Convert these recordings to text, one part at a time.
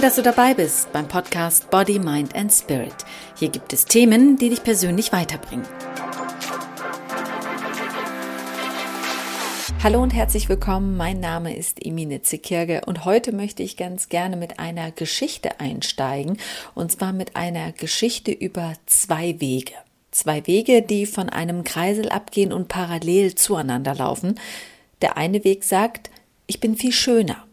Toll, dass du dabei bist beim Podcast Body, Mind and Spirit. Hier gibt es Themen, die dich persönlich weiterbringen. Hallo und herzlich willkommen. Mein Name ist Emine Zekirge und heute möchte ich ganz gerne mit einer Geschichte einsteigen und zwar mit einer Geschichte über zwei Wege. Zwei Wege, die von einem Kreisel abgehen und parallel zueinander laufen. Der eine Weg sagt, ich bin viel schöner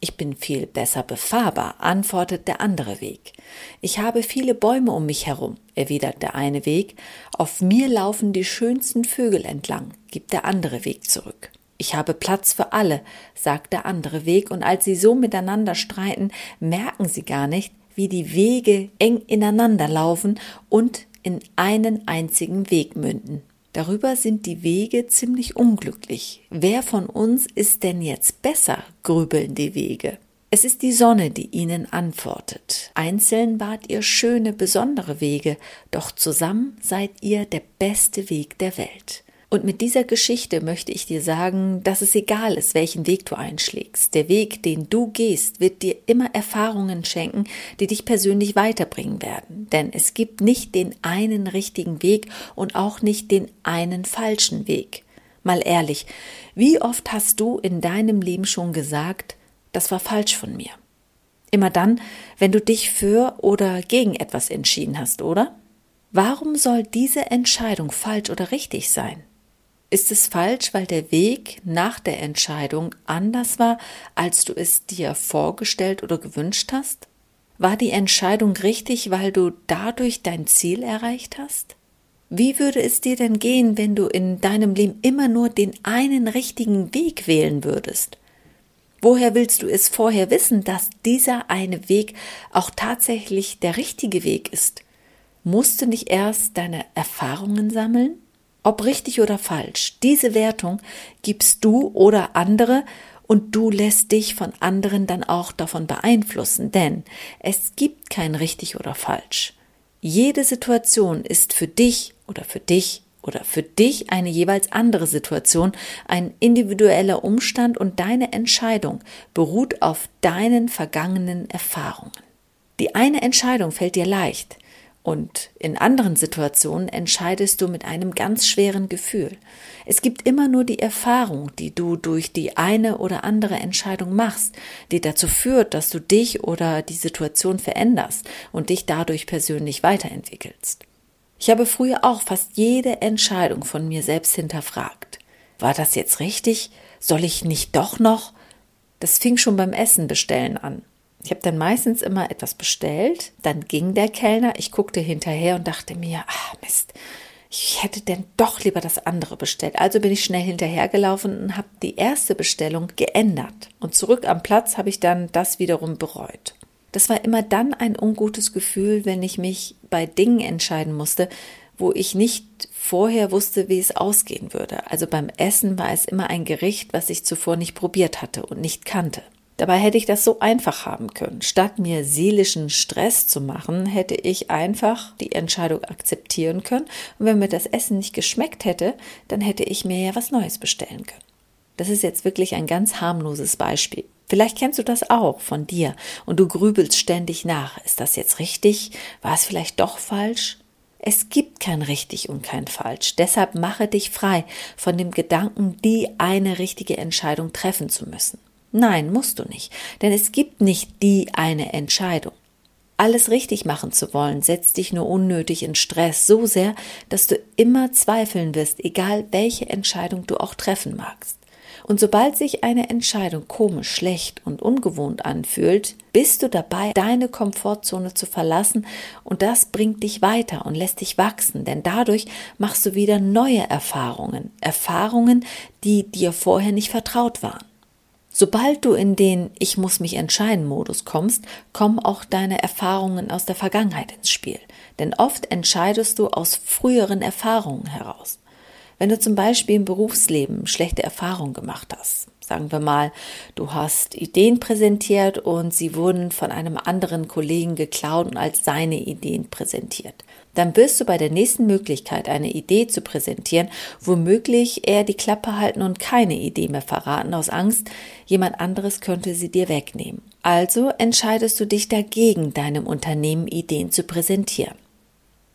ich bin viel besser befahrbar, antwortet der andere Weg. Ich habe viele Bäume um mich herum, erwidert der eine Weg. Auf mir laufen die schönsten Vögel entlang, gibt der andere Weg zurück. Ich habe Platz für alle, sagt der andere Weg, und als sie so miteinander streiten, merken sie gar nicht, wie die Wege eng ineinander laufen und in einen einzigen Weg münden. Darüber sind die Wege ziemlich unglücklich. Wer von uns ist denn jetzt besser, grübeln die Wege. Es ist die Sonne, die ihnen antwortet. Einzeln wart ihr schöne, besondere Wege, doch zusammen seid ihr der beste Weg der Welt. Und mit dieser Geschichte möchte ich dir sagen, dass es egal ist, welchen Weg du einschlägst. Der Weg, den du gehst, wird dir immer Erfahrungen schenken, die dich persönlich weiterbringen werden. Denn es gibt nicht den einen richtigen Weg und auch nicht den einen falschen Weg. Mal ehrlich, wie oft hast du in deinem Leben schon gesagt, das war falsch von mir? Immer dann, wenn du dich für oder gegen etwas entschieden hast, oder? Warum soll diese Entscheidung falsch oder richtig sein? Ist es falsch, weil der Weg nach der Entscheidung anders war, als du es dir vorgestellt oder gewünscht hast? War die Entscheidung richtig, weil du dadurch dein Ziel erreicht hast? Wie würde es dir denn gehen, wenn du in deinem Leben immer nur den einen richtigen Weg wählen würdest? Woher willst du es vorher wissen, dass dieser eine Weg auch tatsächlich der richtige Weg ist? Musst du nicht erst deine Erfahrungen sammeln? Ob richtig oder falsch. Diese Wertung gibst du oder andere und du lässt dich von anderen dann auch davon beeinflussen, denn es gibt kein richtig oder falsch. Jede Situation ist für dich oder für dich oder für dich eine jeweils andere Situation, ein individueller Umstand und deine Entscheidung beruht auf deinen vergangenen Erfahrungen. Die eine Entscheidung fällt dir leicht, und in anderen Situationen entscheidest du mit einem ganz schweren Gefühl. Es gibt immer nur die Erfahrung, die du durch die eine oder andere Entscheidung machst, die dazu führt, dass du dich oder die Situation veränderst und dich dadurch persönlich weiterentwickelst. Ich habe früher auch fast jede Entscheidung von mir selbst hinterfragt. War das jetzt richtig? Soll ich nicht doch noch? Das fing schon beim Essen bestellen an. Ich habe dann meistens immer etwas bestellt, dann ging der Kellner, ich guckte hinterher und dachte mir, ah Mist, ich hätte denn doch lieber das andere bestellt. Also bin ich schnell hinterhergelaufen und habe die erste Bestellung geändert. Und zurück am Platz habe ich dann das wiederum bereut. Das war immer dann ein ungutes Gefühl, wenn ich mich bei Dingen entscheiden musste, wo ich nicht vorher wusste, wie es ausgehen würde. Also beim Essen war es immer ein Gericht, was ich zuvor nicht probiert hatte und nicht kannte. Dabei hätte ich das so einfach haben können. Statt mir seelischen Stress zu machen, hätte ich einfach die Entscheidung akzeptieren können. Und wenn mir das Essen nicht geschmeckt hätte, dann hätte ich mir ja was Neues bestellen können. Das ist jetzt wirklich ein ganz harmloses Beispiel. Vielleicht kennst du das auch von dir und du grübelst ständig nach. Ist das jetzt richtig? War es vielleicht doch falsch? Es gibt kein richtig und kein falsch. Deshalb mache dich frei von dem Gedanken, die eine richtige Entscheidung treffen zu müssen. Nein, musst du nicht, denn es gibt nicht die eine Entscheidung. Alles richtig machen zu wollen, setzt dich nur unnötig in Stress so sehr, dass du immer zweifeln wirst, egal welche Entscheidung du auch treffen magst. Und sobald sich eine Entscheidung komisch, schlecht und ungewohnt anfühlt, bist du dabei, deine Komfortzone zu verlassen und das bringt dich weiter und lässt dich wachsen, denn dadurch machst du wieder neue Erfahrungen, Erfahrungen, die dir vorher nicht vertraut waren. Sobald du in den Ich muss mich entscheiden Modus kommst, kommen auch deine Erfahrungen aus der Vergangenheit ins Spiel. Denn oft entscheidest du aus früheren Erfahrungen heraus. Wenn du zum Beispiel im Berufsleben schlechte Erfahrungen gemacht hast, sagen wir mal, du hast Ideen präsentiert und sie wurden von einem anderen Kollegen geklaut und als seine Ideen präsentiert, dann wirst du bei der nächsten Möglichkeit, eine Idee zu präsentieren, womöglich eher die Klappe halten und keine Idee mehr verraten aus Angst, jemand anderes könnte sie dir wegnehmen. Also entscheidest du dich dagegen, deinem Unternehmen Ideen zu präsentieren.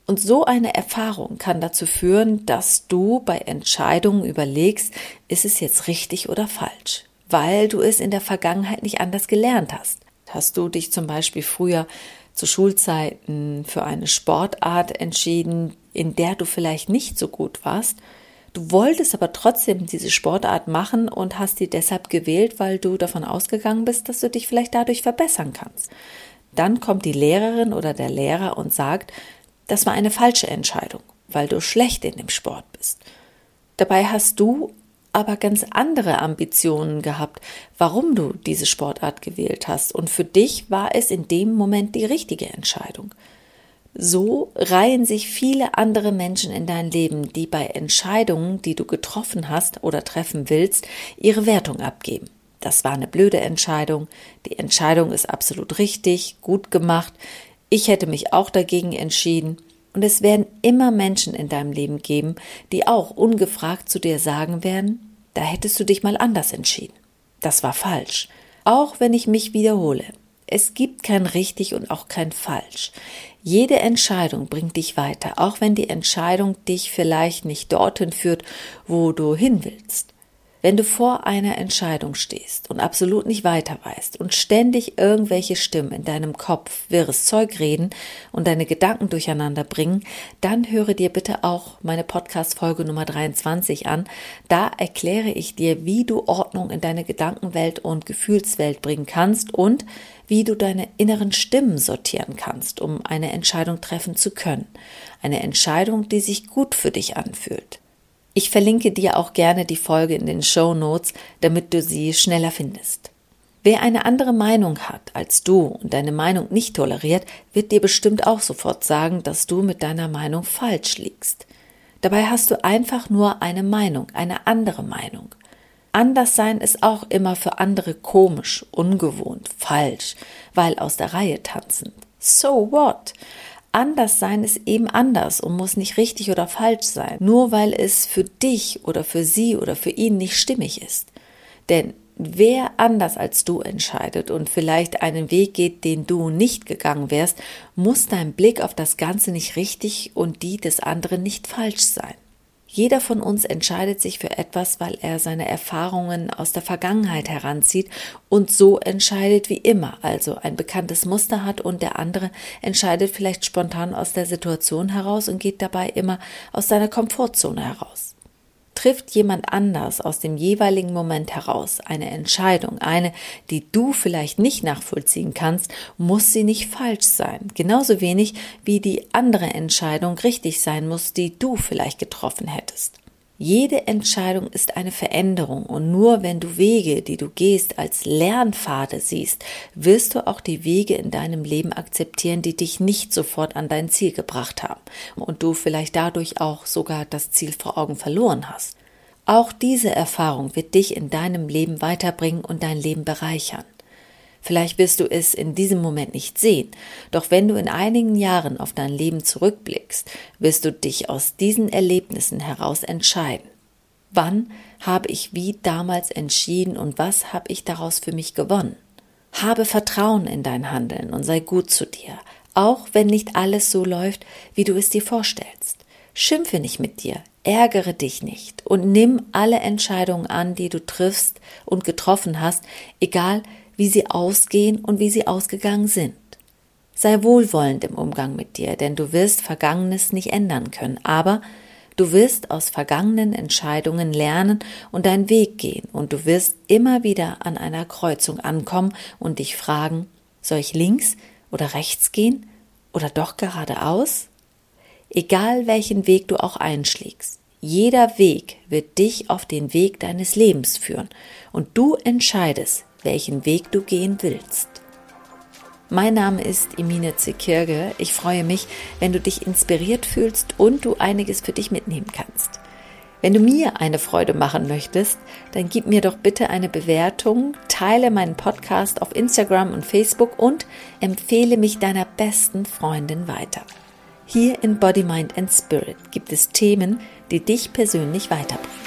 Und so eine Erfahrung kann dazu führen, dass du bei Entscheidungen überlegst, ist es jetzt richtig oder falsch, weil du es in der Vergangenheit nicht anders gelernt hast. Hast du dich zum Beispiel früher zu Schulzeiten für eine Sportart entschieden, in der du vielleicht nicht so gut warst. Du wolltest aber trotzdem diese Sportart machen und hast die deshalb gewählt, weil du davon ausgegangen bist, dass du dich vielleicht dadurch verbessern kannst. Dann kommt die Lehrerin oder der Lehrer und sagt, das war eine falsche Entscheidung, weil du schlecht in dem Sport bist. Dabei hast du aber ganz andere Ambitionen gehabt, warum du diese Sportart gewählt hast. Und für dich war es in dem Moment die richtige Entscheidung. So reihen sich viele andere Menschen in dein Leben, die bei Entscheidungen, die du getroffen hast oder treffen willst, ihre Wertung abgeben. Das war eine blöde Entscheidung, die Entscheidung ist absolut richtig, gut gemacht, ich hätte mich auch dagegen entschieden, und es werden immer Menschen in deinem Leben geben, die auch ungefragt zu dir sagen werden, da hättest du dich mal anders entschieden. Das war falsch. Auch wenn ich mich wiederhole. Es gibt kein richtig und auch kein falsch. Jede Entscheidung bringt dich weiter, auch wenn die Entscheidung dich vielleicht nicht dorthin führt, wo du hin willst. Wenn du vor einer Entscheidung stehst und absolut nicht weiter weißt und ständig irgendwelche Stimmen in deinem Kopf wirres Zeug reden und deine Gedanken durcheinander bringen, dann höre dir bitte auch meine Podcast Folge Nummer 23 an. Da erkläre ich dir, wie du Ordnung in deine Gedankenwelt und Gefühlswelt bringen kannst und wie du deine inneren Stimmen sortieren kannst, um eine Entscheidung treffen zu können. Eine Entscheidung, die sich gut für dich anfühlt. Ich verlinke dir auch gerne die Folge in den Show Notes, damit du sie schneller findest. Wer eine andere Meinung hat als du und deine Meinung nicht toleriert, wird dir bestimmt auch sofort sagen, dass du mit deiner Meinung falsch liegst. Dabei hast du einfach nur eine Meinung, eine andere Meinung. Anderssein ist auch immer für andere komisch, ungewohnt, falsch, weil aus der Reihe tanzend. So what? Anders sein ist eben anders und muss nicht richtig oder falsch sein, nur weil es für dich oder für sie oder für ihn nicht stimmig ist. Denn wer anders als du entscheidet und vielleicht einen Weg geht, den du nicht gegangen wärst, muss dein Blick auf das Ganze nicht richtig und die des anderen nicht falsch sein. Jeder von uns entscheidet sich für etwas, weil er seine Erfahrungen aus der Vergangenheit heranzieht und so entscheidet wie immer, also ein bekanntes Muster hat und der andere entscheidet vielleicht spontan aus der Situation heraus und geht dabei immer aus seiner Komfortzone heraus trifft jemand anders aus dem jeweiligen Moment heraus eine Entscheidung, eine, die du vielleicht nicht nachvollziehen kannst, muss sie nicht falsch sein. Genauso wenig wie die andere Entscheidung richtig sein muss, die du vielleicht getroffen hättest. Jede Entscheidung ist eine Veränderung und nur wenn du Wege, die du gehst, als Lernpfade siehst, wirst du auch die Wege in deinem Leben akzeptieren, die dich nicht sofort an dein Ziel gebracht haben und du vielleicht dadurch auch sogar das Ziel vor Augen verloren hast. Auch diese Erfahrung wird dich in deinem Leben weiterbringen und dein Leben bereichern. Vielleicht wirst du es in diesem Moment nicht sehen, doch wenn du in einigen Jahren auf dein Leben zurückblickst, wirst du dich aus diesen Erlebnissen heraus entscheiden. Wann habe ich wie damals entschieden und was habe ich daraus für mich gewonnen? Habe Vertrauen in dein Handeln und sei gut zu dir, auch wenn nicht alles so läuft, wie du es dir vorstellst. Schimpfe nicht mit dir, ärgere dich nicht und nimm alle Entscheidungen an, die du triffst und getroffen hast, egal wie sie ausgehen und wie sie ausgegangen sind. Sei wohlwollend im Umgang mit dir, denn du wirst Vergangenes nicht ändern können, aber du wirst aus vergangenen Entscheidungen lernen und deinen Weg gehen, und du wirst immer wieder an einer Kreuzung ankommen und dich fragen, soll ich links oder rechts gehen oder doch geradeaus? Egal welchen Weg du auch einschlägst, jeder Weg wird dich auf den Weg deines Lebens führen, und du entscheidest, welchen Weg du gehen willst. Mein Name ist Emine Zekirge. Ich freue mich, wenn du dich inspiriert fühlst und du einiges für dich mitnehmen kannst. Wenn du mir eine Freude machen möchtest, dann gib mir doch bitte eine Bewertung, teile meinen Podcast auf Instagram und Facebook und empfehle mich deiner besten Freundin weiter. Hier in Body, Mind and Spirit gibt es Themen, die dich persönlich weiterbringen.